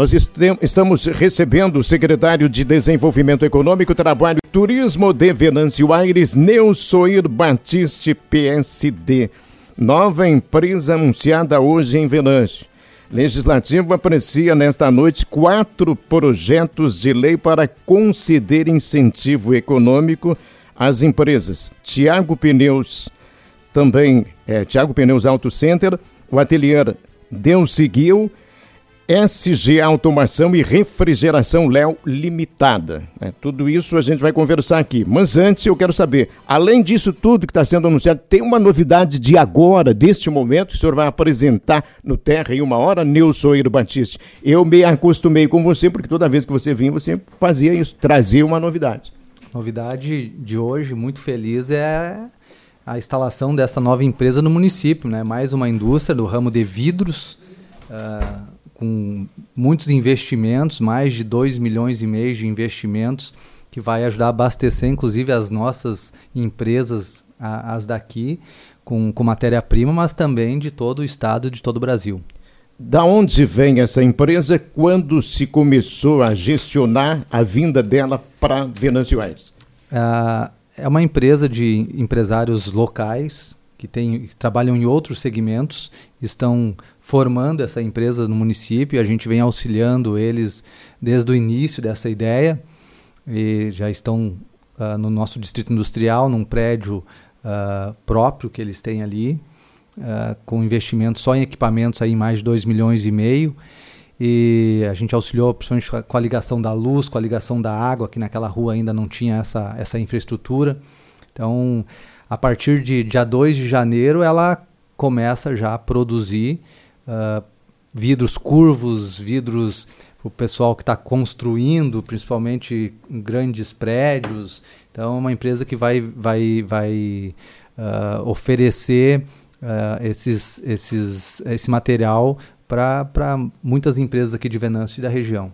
Nós estamos recebendo o secretário de Desenvolvimento Econômico, Trabalho e Turismo de Venâncio Aires, Neusoir Batiste, PSD. Nova empresa anunciada hoje em Venâncio. Legislativo aprecia nesta noite quatro projetos de lei para conceder incentivo econômico às empresas. Tiago Pneus, também é, Tiago Pneus Auto Center, o ateliê Deus Seguiu SG Automação e Refrigeração Léo Limitada. É, tudo isso a gente vai conversar aqui. Mas antes eu quero saber, além disso tudo que está sendo anunciado, tem uma novidade de agora, deste momento, que o senhor vai apresentar no Terra em uma hora, Nilson Eiro Batiste. Eu me acostumei com você, porque toda vez que você vinha, você fazia isso, trazia uma novidade. Novidade de hoje, muito feliz, é a instalação dessa nova empresa no município, né? Mais uma indústria do ramo de vidros. Uh, com muitos investimentos, mais de 2 milhões e meio de investimentos, que vai ajudar a abastecer, inclusive, as nossas empresas, a, as daqui, com, com matéria-prima, mas também de todo o estado e de todo o Brasil. Da onde vem essa empresa? Quando se começou a gestionar a vinda dela para Venâncio Aires? Uh, é uma empresa de empresários locais que, tem, que trabalham em outros segmentos, estão formando essa empresa no município. A gente vem auxiliando eles desde o início dessa ideia e já estão uh, no nosso distrito industrial, num prédio uh, próprio que eles têm ali, uh, com investimento só em equipamentos aí mais de 2 milhões e meio. E a gente auxiliou principalmente com a ligação da luz, com a ligação da água, que naquela rua ainda não tinha essa, essa infraestrutura. Então, a partir de dia 2 de janeiro, ela começa já a produzir uh, vidros curvos, vidros para o pessoal que está construindo, principalmente grandes prédios. Então, é uma empresa que vai, vai, vai uh, oferecer uh, esses, esses, esse material para muitas empresas aqui de Venâncio e da região.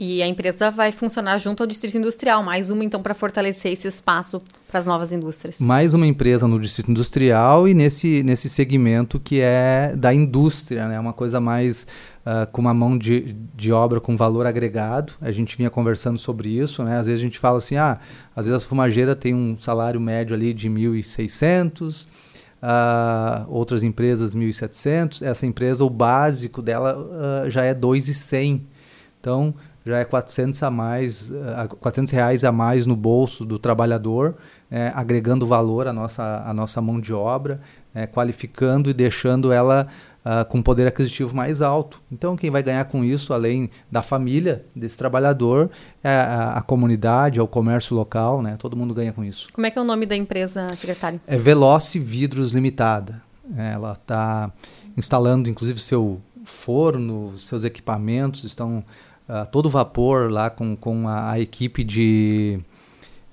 E a empresa vai funcionar junto ao Distrito Industrial, mais uma então para fortalecer esse espaço para as novas indústrias. Mais uma empresa no Distrito Industrial e nesse, nesse segmento que é da indústria, né? uma coisa mais uh, com uma mão de, de obra com valor agregado. A gente vinha conversando sobre isso, né? às vezes a gente fala assim, ah, às vezes a fumageira tem um salário médio ali de 1.600, uh, ah, outras empresas 1.700, essa empresa, o básico dela uh, já é 2.100. Então, já é 400 a mais, 400 eh, reais a mais no bolso do trabalhador, é, agregando valor à nossa, à nossa mão de obra, é, qualificando e deixando ela uh, com poder aquisitivo mais alto. Então, quem vai ganhar com isso, além da família desse trabalhador, é a, a comunidade, é o comércio local, né? Todo mundo ganha com isso. Como é que é o nome da empresa, secretário? É Veloce Vidros Limitada. Ela está instalando, inclusive, seu forno, seus equipamentos estão uh, todo vapor lá com, com a, a equipe de,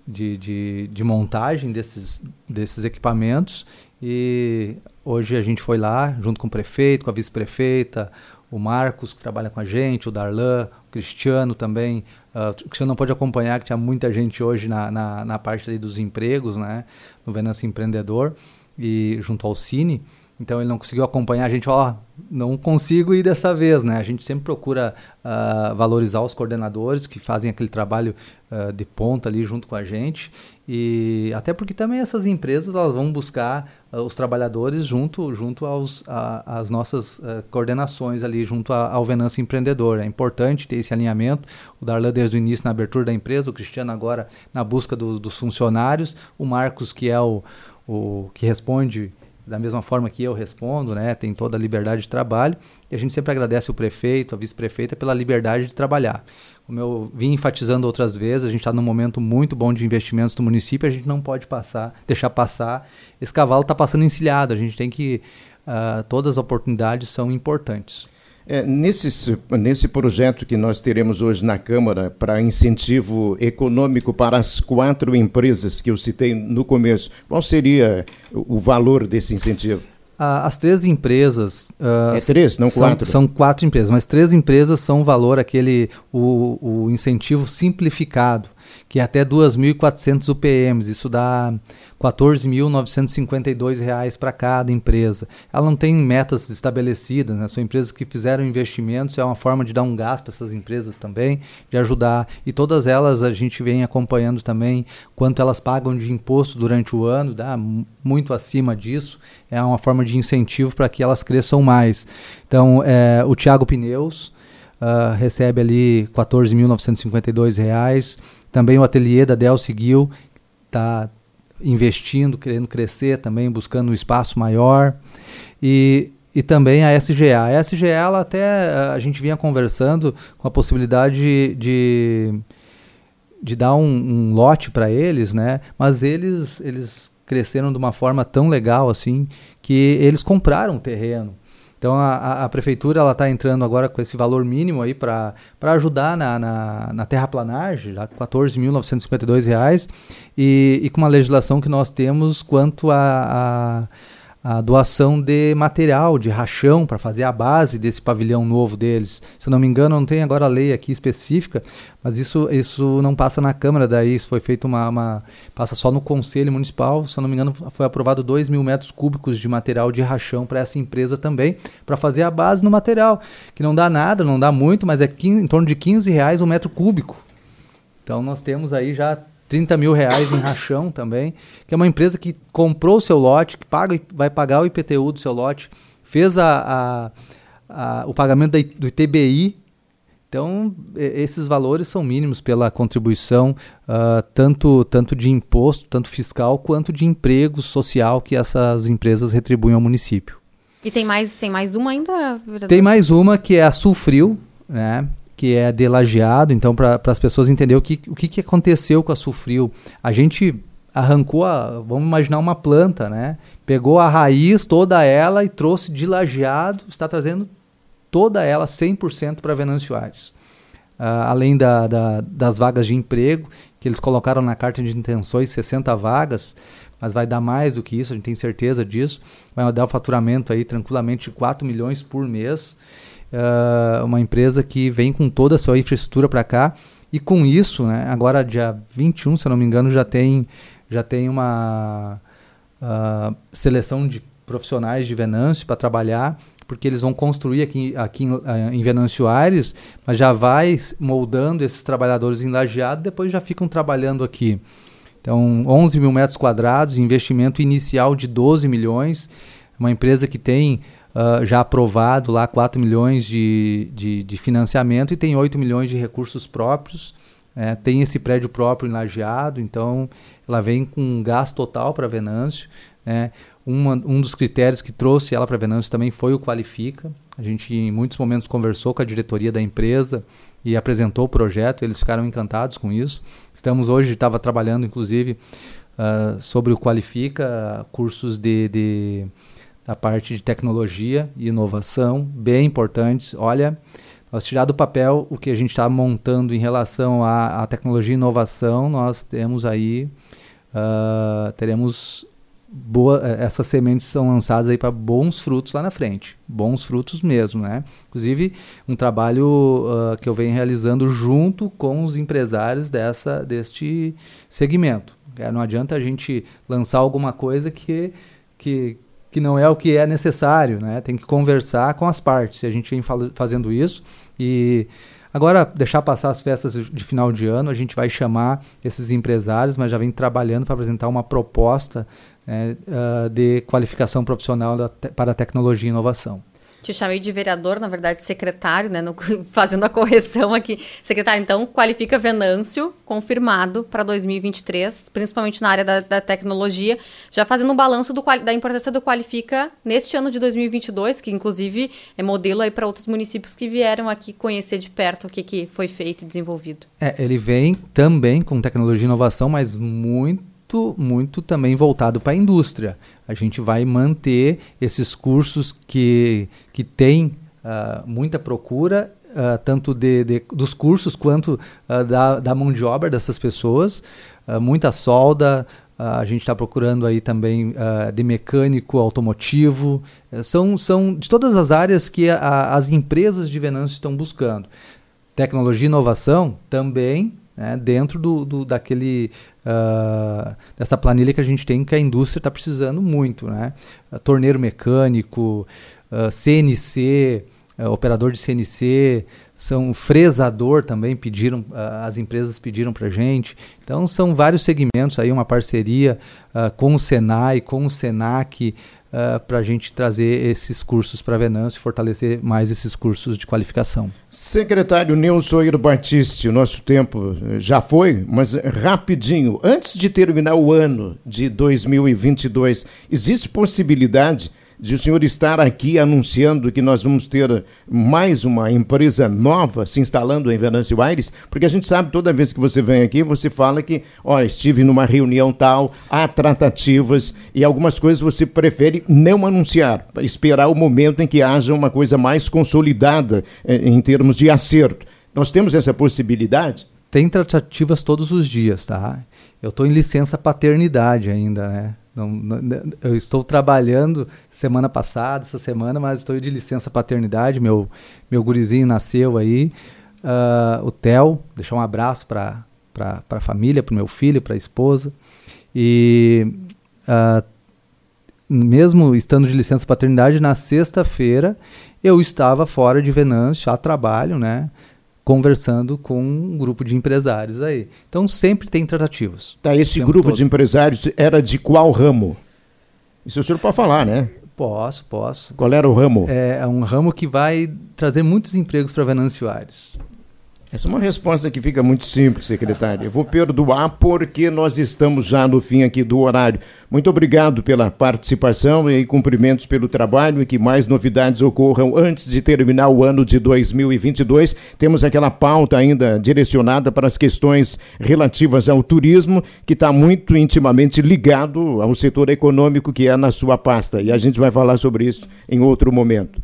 de, de, de, montagem desses, desses equipamentos. E hoje a gente foi lá, junto com o prefeito, com a vice-prefeita, o Marcos, que trabalha com a gente, o Darlan, o Cristiano também. Uh, o Cristiano não pode acompanhar, que tinha muita gente hoje na, na, na parte dos empregos, né? no Venâncio Empreendedor, e junto ao Cine. Então ele não conseguiu acompanhar a gente, ó, não consigo ir dessa vez, né? A gente sempre procura uh, valorizar os coordenadores que fazem aquele trabalho uh, de ponta ali junto com a gente e até porque também essas empresas elas vão buscar uh, os trabalhadores junto junto aos a, às nossas coordenações ali junto a, ao Venâncio Empreendedor. É importante ter esse alinhamento. O Darlan desde o início na abertura da empresa, o Cristiano agora na busca do, dos funcionários, o Marcos que é o, o que responde da mesma forma que eu respondo, né? Tem toda a liberdade de trabalho e a gente sempre agradece o prefeito, a vice-prefeita pela liberdade de trabalhar. Como eu vim enfatizando outras vezes, a gente está num momento muito bom de investimentos do município, a gente não pode passar, deixar passar. Esse cavalo está passando encilhado, a gente tem que uh, todas as oportunidades são importantes. É, nesse, nesse projeto que nós teremos hoje na Câmara para incentivo econômico para as quatro empresas que eu citei no começo, qual seria o valor desse incentivo? As três empresas. Uh, é três, não quatro? São, são, quatro empresas, mas três empresas são o valor, aquele, o, o incentivo simplificado. Que é até 2.400 UPMs. Isso dá R$ 14.952 para cada empresa. Ela não tem metas estabelecidas, né? são empresas que fizeram investimentos, é uma forma de dar um gás para essas empresas também, de ajudar. E todas elas a gente vem acompanhando também quanto elas pagam de imposto durante o ano, dá muito acima disso. É uma forma de incentivo para que elas cresçam mais. Então, é, o Tiago Pneus uh, recebe ali R$ 14.952. Também o ateliê da Del seguiu, está investindo, querendo crescer também, buscando um espaço maior. E, e também a SGA. A SGA, ela até a gente vinha conversando com a possibilidade de, de, de dar um, um lote para eles, né? Mas eles, eles cresceram de uma forma tão legal assim que eles compraram o terreno. Então a, a prefeitura ela está entrando agora com esse valor mínimo aí para ajudar na, na, na terraplanagem, já R$ 14.952 e, e com uma legislação que nós temos quanto a, a a doação de material, de rachão, para fazer a base desse pavilhão novo deles. Se eu não me engano, não tem agora lei aqui específica, mas isso, isso não passa na Câmara, daí isso foi feito uma, uma passa só no Conselho Municipal. Se eu não me engano, foi aprovado 2 mil metros cúbicos de material de rachão para essa empresa também, para fazer a base no material, que não dá nada, não dá muito, mas é em torno de 15 reais o um metro cúbico. Então nós temos aí já 30 mil reais em rachão também, que é uma empresa que comprou o seu lote, que paga, vai pagar o IPTU do seu lote, fez a, a, a o pagamento da, do ITBI. Então, esses valores são mínimos pela contribuição, uh, tanto, tanto de imposto, tanto fiscal, quanto de emprego social que essas empresas retribuem ao município. E tem mais, tem mais uma ainda, vereador? Tem mais uma que é a Sulfril, né? Que é de lajeado, então para as pessoas entenderem o que, o que, que aconteceu com a Sulfril. A gente arrancou, a, vamos imaginar uma planta, né? Pegou a raiz, toda ela, e trouxe de lajeado, está trazendo toda ela 100% para Venâncio Aires. Uh, além da, da, das vagas de emprego, que eles colocaram na carta de intenções 60 vagas, mas vai dar mais do que isso, a gente tem certeza disso. Vai dar o faturamento aí tranquilamente de 4 milhões por mês uh, uma empresa que vem com toda a sua infraestrutura para cá. E com isso, né, agora dia 21, se eu não me engano, já tem, já tem uma uh, seleção de profissionais de Venâncio para trabalhar, porque eles vão construir aqui, aqui em, uh, em Venâncio Aires, mas já vai moldando esses trabalhadores em lajeado, depois já ficam trabalhando aqui. Então, 11 mil metros quadrados, investimento inicial de 12 milhões, uma empresa que tem uh, já aprovado lá 4 milhões de, de, de, financiamento e tem 8 milhões de recursos próprios. É, tem esse prédio próprio lajeado, então ela vem com um gasto total para Venâncio. Né? Uma, um dos critérios que trouxe ela para Venâncio também foi o Qualifica. A gente, em muitos momentos, conversou com a diretoria da empresa e apresentou o projeto, eles ficaram encantados com isso. Estamos hoje, estava trabalhando, inclusive, uh, sobre o Qualifica, cursos de, de da parte de tecnologia e inovação, bem importantes. Olha, nós tirar do papel o que a gente está montando em relação à, à, tecnologia e inovação, nós temos aí, uh, teremos boa, eh, essas sementes são lançadas aí para bons frutos lá na frente, bons frutos mesmo, né? Inclusive um trabalho uh, que eu venho realizando junto com os empresários dessa deste segmento. Não adianta a gente lançar alguma coisa que que, que não é o que é necessário, né? Tem que conversar com as partes. A gente vem fazendo isso e agora deixar passar as festas de final de ano, a gente vai chamar esses empresários, mas já vem trabalhando para apresentar uma proposta né, uh, de qualificação profissional da, para tecnologia e inovação. Te chamei de vereador, na verdade, secretário, né? No, fazendo a correção aqui. Secretário, então, qualifica Venâncio, confirmado para 2023, principalmente na área da, da, tecnologia. Já fazendo um balanço do, da importância do Qualifica neste ano de 2022, que inclusive é modelo aí para outros municípios que vieram aqui conhecer de perto o que, que foi feito e desenvolvido. É, ele vem também com tecnologia e inovação, mas muito muito, muito também voltado para a indústria. A gente vai manter esses cursos que, que têm uh, muita procura, uh, tanto de, de, dos cursos quanto uh, da, da mão de obra dessas pessoas, muita solda, a gente está procurando aí também de mecânico automotivo. são, são de todas as áreas que a, as empresas de Venâncio estão buscando. Tecnologia e inovação também né, dentro do, do daquele uh, dessa planilha que a gente tem que a indústria está precisando muito, né? Torneiro mecânico, uh, CNC, uh, operador de CNC, são fresador também pediram, as empresas pediram para gente. Então são vários segmentos aí, uma parceria com o Senai, com o Senac, uh, para a gente trazer esses cursos para Venâncio e fortalecer mais esses cursos de qualificação. Secretário Nilson Batiste, o nosso tempo já foi, mas rapidinho, antes de terminar o ano de 2022, existe possibilidade de o senhor estar aqui anunciando que nós vamos ter mais uma empresa nova se instalando em Venâncio Aires? Porque a gente sabe, toda vez que você vem aqui, você fala que, ó, estive numa reunião tal, há tratativas e algumas coisas você prefere não anunciar, esperar o momento em que haja uma coisa mais consolidada eh, em termos de acerto. Nós temos essa possibilidade? Tem tratativas todos os dias, tá? Eu estou em licença paternidade ainda, né? Não, não, eu estou trabalhando semana passada, essa semana, mas estou de licença paternidade. Meu, meu gurizinho nasceu aí. Uh, o Theo, deixar um abraço para a família, para meu filho, para a esposa. E uh, mesmo estando de licença paternidade, na sexta-feira eu estava fora de Venâncio, a trabalho, né? Conversando com um grupo de empresários aí. Então sempre tem tratativas. Tá, esse grupo todo. de empresários era de qual ramo? Isso o senhor pode falar, né? Posso, posso. Qual era o ramo? É, é um ramo que vai trazer muitos empregos para Venâncio Aires. Essa é uma resposta que fica muito simples, secretário. Eu vou perdoar porque nós estamos já no fim aqui do horário. Muito obrigado pela participação e cumprimentos pelo trabalho e que mais novidades ocorram antes de terminar o ano de 2022. Temos aquela pauta ainda direcionada para as questões relativas ao turismo, que está muito intimamente ligado ao setor econômico que é na sua pasta. E a gente vai falar sobre isso em outro momento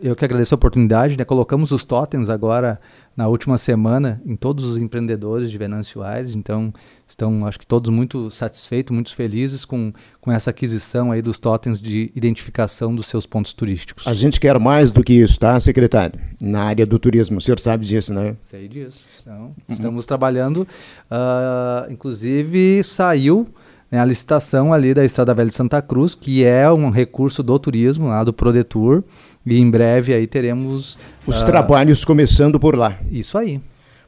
eu que agradeço a oportunidade, né? Colocamos os totens agora na última semana em todos os empreendedores de Venâncio Aires, então estão, acho que todos muito satisfeitos, muito felizes com, com essa aquisição aí dos totens de identificação dos seus pontos turísticos. A gente quer mais do que isso, tá, secretário? Na área do turismo, o senhor sabe disso, né? Sei disso. Então, estamos trabalhando, uh, inclusive saiu né, a licitação ali da Estrada Velha de Santa Cruz, que é um recurso do turismo, lá do Prodetur, e em breve aí teremos... Os uh, trabalhos começando por lá. Isso aí.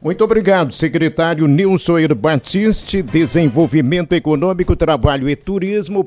Muito obrigado, secretário Nilson Batiste, Desenvolvimento Econômico, Trabalho e Turismo.